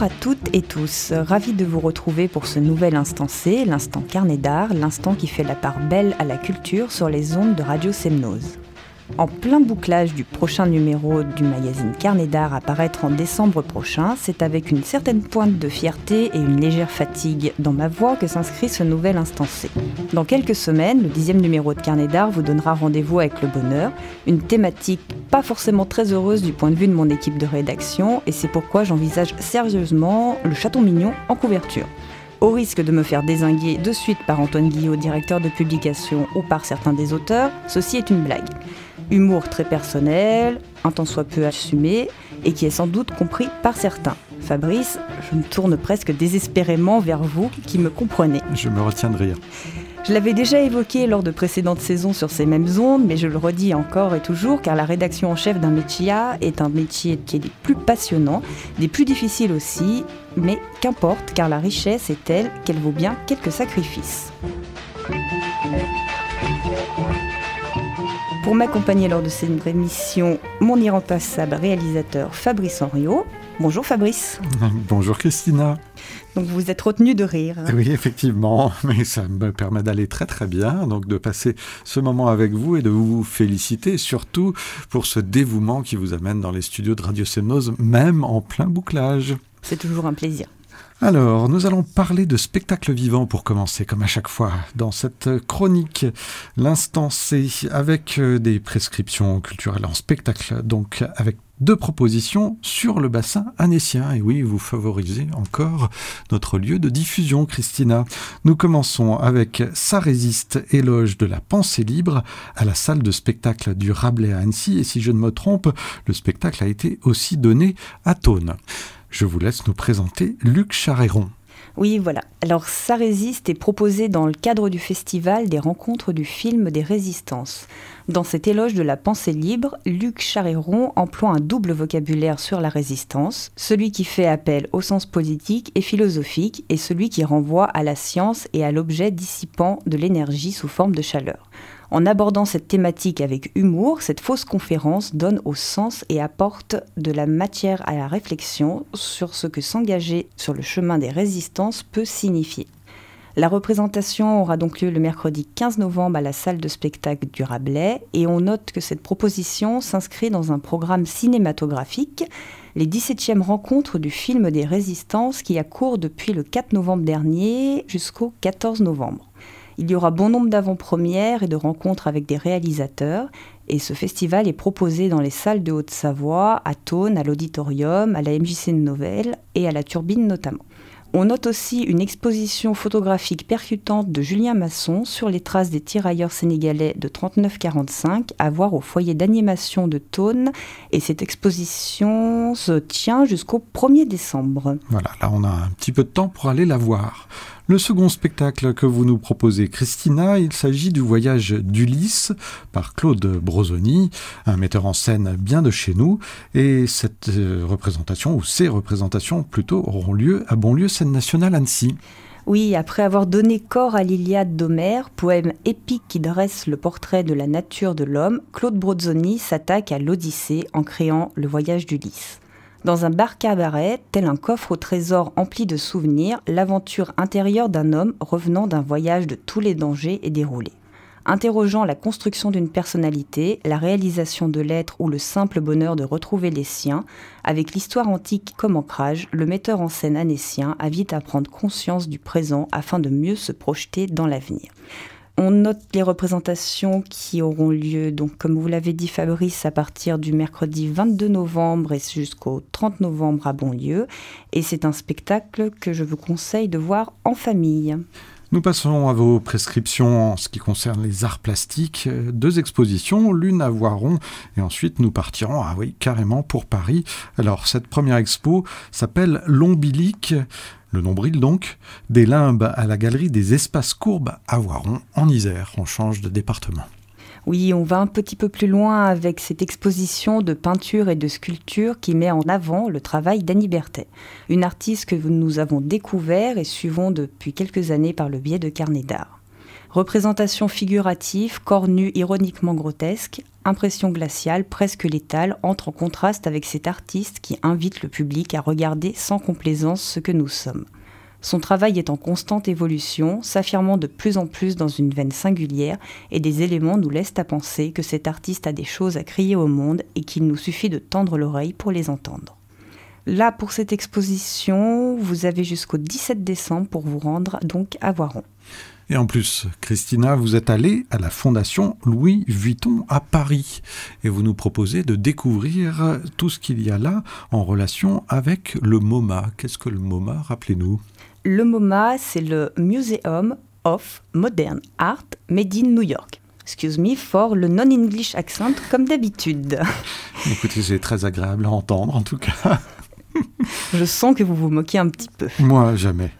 Bonjour à toutes et tous, ravi de vous retrouver pour ce nouvel instant C, l'instant carnet d'art, l'instant qui fait la part belle à la culture sur les ondes de Radio Semnose. En plein bouclage du prochain numéro du magazine Carnet d'art à paraître en décembre prochain, c'est avec une certaine pointe de fierté et une légère fatigue dans ma voix que s'inscrit ce nouvel instant C. Dans quelques semaines, le dixième numéro de Carnet d'art vous donnera rendez-vous avec le bonheur, une thématique pas forcément très heureuse du point de vue de mon équipe de rédaction, et c'est pourquoi j'envisage sérieusement le Château Mignon en couverture. Au risque de me faire désinguer de suite par Antoine Guillot, directeur de publication, ou par certains des auteurs, ceci est une blague. Humour très personnel, un tant soit peu assumé, et qui est sans doute compris par certains. Fabrice, je me tourne presque désespérément vers vous qui me comprenez. Je me retiens de rire. Je l'avais déjà évoqué lors de précédentes saisons sur ces mêmes ondes, mais je le redis encore et toujours, car la rédaction en chef d'un métier est un métier qui est des plus passionnants, des plus difficiles aussi, mais qu'importe, car la richesse est telle qu'elle vaut bien quelques sacrifices. Pour m'accompagner lors de cette émission, mon irremplaçable réalisateur Fabrice Henriot. Bonjour Fabrice. Bonjour Christina. Donc vous êtes retenu de rire. Oui, effectivement, mais ça me permet d'aller très très bien, donc de passer ce moment avec vous et de vous féliciter surtout pour ce dévouement qui vous amène dans les studios de Radio Semnose, même en plein bouclage. C'est toujours un plaisir. Alors, nous allons parler de spectacle vivant pour commencer, comme à chaque fois, dans cette chronique. L'instant C, avec euh, des prescriptions culturelles en spectacle, donc avec deux propositions sur le bassin annécien. Et oui, vous favorisez encore notre lieu de diffusion, Christina. Nous commençons avec Ça résiste, éloge de la pensée libre à la salle de spectacle du Rabelais à Annecy. Et si je ne me trompe, le spectacle a été aussi donné à Thône. Je vous laisse nous présenter Luc Charéron. Oui, voilà. Alors, ça résiste est proposé dans le cadre du festival des rencontres du film des résistances. Dans cet éloge de la pensée libre, Luc Charéron emploie un double vocabulaire sur la résistance, celui qui fait appel au sens politique et philosophique et celui qui renvoie à la science et à l'objet dissipant de l'énergie sous forme de chaleur. En abordant cette thématique avec humour, cette fausse conférence donne au sens et apporte de la matière à la réflexion sur ce que s'engager sur le chemin des résistances peut signifier. La représentation aura donc lieu le mercredi 15 novembre à la salle de spectacle du Rabelais et on note que cette proposition s'inscrit dans un programme cinématographique, les 17e rencontres du film des résistances qui a cours depuis le 4 novembre dernier jusqu'au 14 novembre. Il y aura bon nombre d'avant-premières et de rencontres avec des réalisateurs. Et ce festival est proposé dans les salles de Haute-Savoie, à Thône, à l'Auditorium, à la MJC de Novelle et à la Turbine notamment. On note aussi une exposition photographique percutante de Julien Masson sur les traces des tirailleurs sénégalais de 39-45 à voir au foyer d'animation de Thône. Et cette exposition se tient jusqu'au 1er décembre. Voilà, là on a un petit peu de temps pour aller la voir. Le second spectacle que vous nous proposez, Christina, il s'agit du voyage d'Ulysse par Claude Brosoni, un metteur en scène bien de chez nous. Et cette euh, représentation, ou ces représentations plutôt, auront lieu à Bonlieu Scène Nationale Annecy. Oui, après avoir donné corps à l'Iliade d'Homère, poème épique qui dresse le portrait de la nature de l'homme, Claude Brozoni s'attaque à l'Odyssée en créant le voyage d'Ulysse. Dans un bar cabaret, tel un coffre au trésor empli de souvenirs, l'aventure intérieure d'un homme revenant d'un voyage de tous les dangers est déroulée. Interrogeant la construction d'une personnalité, la réalisation de l'être ou le simple bonheur de retrouver les siens, avec l'histoire antique comme ancrage, le metteur en scène anécien invite à prendre conscience du présent afin de mieux se projeter dans l'avenir. On note les représentations qui auront lieu, donc comme vous l'avez dit Fabrice, à partir du mercredi 22 novembre et jusqu'au 30 novembre à Bonlieu. Et c'est un spectacle que je vous conseille de voir en famille. Nous passons à vos prescriptions en ce qui concerne les arts plastiques. Deux expositions, l'une à Voiron et ensuite nous partirons, ah oui, carrément pour Paris. Alors cette première expo s'appelle L'ombilique le nombril donc, des limbes à la galerie des espaces courbes à Voiron, en Isère. On change de département. Oui, on va un petit peu plus loin avec cette exposition de peinture et de sculpture qui met en avant le travail d'Annie Berthet, une artiste que nous avons découvert et suivons depuis quelques années par le biais de carnets d'art. Représentation figurative, corps nu ironiquement grotesque, impression glaciale, presque létale, entre en contraste avec cet artiste qui invite le public à regarder sans complaisance ce que nous sommes. Son travail est en constante évolution, s'affirmant de plus en plus dans une veine singulière, et des éléments nous laissent à penser que cet artiste a des choses à crier au monde et qu'il nous suffit de tendre l'oreille pour les entendre. Là, pour cette exposition, vous avez jusqu'au 17 décembre pour vous rendre donc à Voiron. Et en plus, Christina, vous êtes allée à la Fondation Louis Vuitton à Paris et vous nous proposez de découvrir tout ce qu'il y a là en relation avec le MoMA. Qu'est-ce que le MoMA Rappelez-nous? Le MoMA, c'est le Museum of Modern Art Made in New York. Excuse me for le non-English accent comme d'habitude. Écoutez, c'est très agréable à entendre en tout cas. Je sens que vous vous moquez un petit peu. Moi, jamais.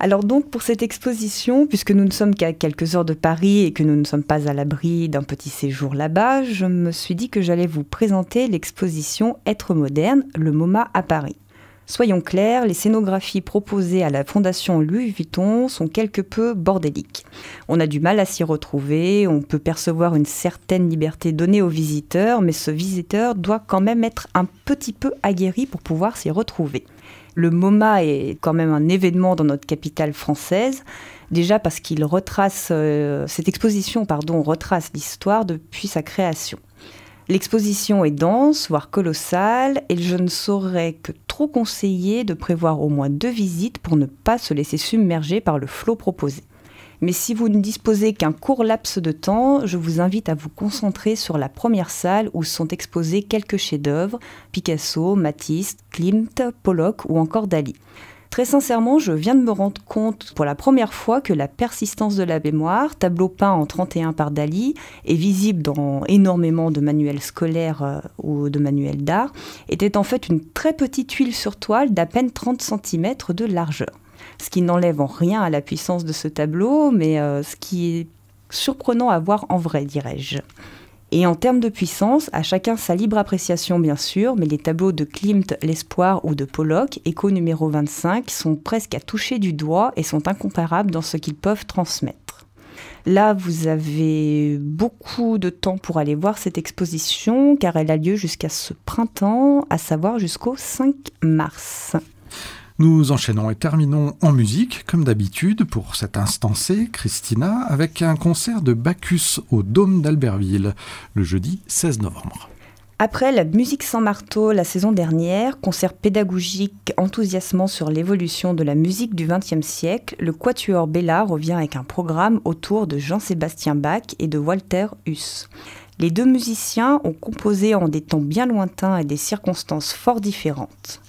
Alors donc pour cette exposition, puisque nous ne sommes qu'à quelques heures de Paris et que nous ne sommes pas à l'abri d'un petit séjour là-bas, je me suis dit que j'allais vous présenter l'exposition Être moderne, le MoMA à Paris. Soyons clairs, les scénographies proposées à la Fondation Louis Vuitton sont quelque peu bordéliques. On a du mal à s'y retrouver, on peut percevoir une certaine liberté donnée aux visiteurs, mais ce visiteur doit quand même être un petit peu aguerri pour pouvoir s'y retrouver. Le MoMA est quand même un événement dans notre capitale française, déjà parce qu'il retrace, euh, cette exposition pardon, retrace l'histoire depuis sa création. L'exposition est dense, voire colossale, et je ne saurais que trop conseiller de prévoir au moins deux visites pour ne pas se laisser submerger par le flot proposé. Mais si vous ne disposez qu'un court laps de temps, je vous invite à vous concentrer sur la première salle où sont exposés quelques chefs-d'œuvre Picasso, Matisse, Klimt, Pollock ou encore Dali. Très sincèrement, je viens de me rendre compte pour la première fois que la persistance de la mémoire, tableau peint en 31 par Dali, est visible dans énormément de manuels scolaires euh, ou de manuels d'art, était en fait une très petite huile sur toile d'à peine 30 cm de largeur. Ce qui n'enlève en rien à la puissance de ce tableau, mais euh, ce qui est surprenant à voir en vrai, dirais-je. Et en termes de puissance, à chacun sa libre appréciation bien sûr, mais les tableaux de Klimt, L'Espoir ou de Pollock, écho numéro 25, sont presque à toucher du doigt et sont incomparables dans ce qu'ils peuvent transmettre. Là, vous avez beaucoup de temps pour aller voir cette exposition car elle a lieu jusqu'à ce printemps, à savoir jusqu'au 5 mars. Nous enchaînons et terminons en musique, comme d'habitude, pour cet instant C, Christina, avec un concert de Bacchus au Dôme d'Albertville, le jeudi 16 novembre. Après la musique sans marteau la saison dernière, concert pédagogique enthousiasmant sur l'évolution de la musique du XXe siècle, le Quatuor Bella revient avec un programme autour de Jean-Sébastien Bach et de Walter Huss. Les deux musiciens ont composé en des temps bien lointains et des circonstances fort différentes.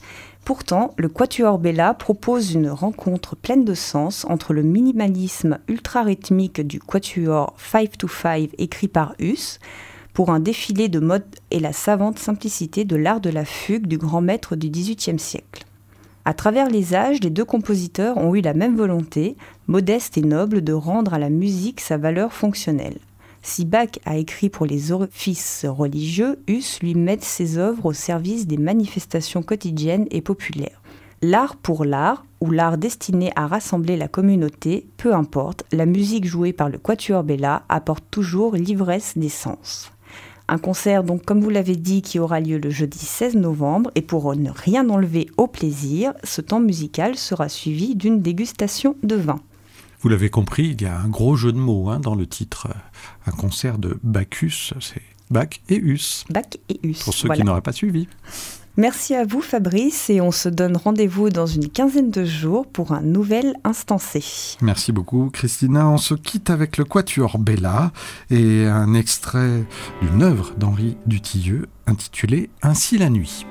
Pourtant, le Quatuor Bella propose une rencontre pleine de sens entre le minimalisme ultra-rythmique du Quatuor 5 to 5 écrit par Huss pour un défilé de mode et la savante simplicité de l'art de la fugue du grand maître du XVIIIe siècle. À travers les âges, les deux compositeurs ont eu la même volonté, modeste et noble, de rendre à la musique sa valeur fonctionnelle. Si Bach a écrit pour les offices religieux, Huss lui met ses œuvres au service des manifestations quotidiennes et populaires. L'art pour l'art, ou l'art destiné à rassembler la communauté, peu importe, la musique jouée par le Quatuor Bella apporte toujours l'ivresse des sens. Un concert donc comme vous l'avez dit qui aura lieu le jeudi 16 novembre et pour ne rien enlever au plaisir, ce temps musical sera suivi d'une dégustation de vin. Vous l'avez compris, il y a un gros jeu de mots hein, dans le titre. Un concert de Bacchus, c'est Bach et Hus. Bach et Hus. Pour ceux qui n'auraient pas suivi. Merci à vous Fabrice et on se donne rendez-vous dans une quinzaine de jours pour un nouvel instancé. Merci beaucoup Christina. On se quitte avec le Quatuor Bella et un extrait d'une œuvre d'Henri Dutilleux intitulée Ainsi la nuit.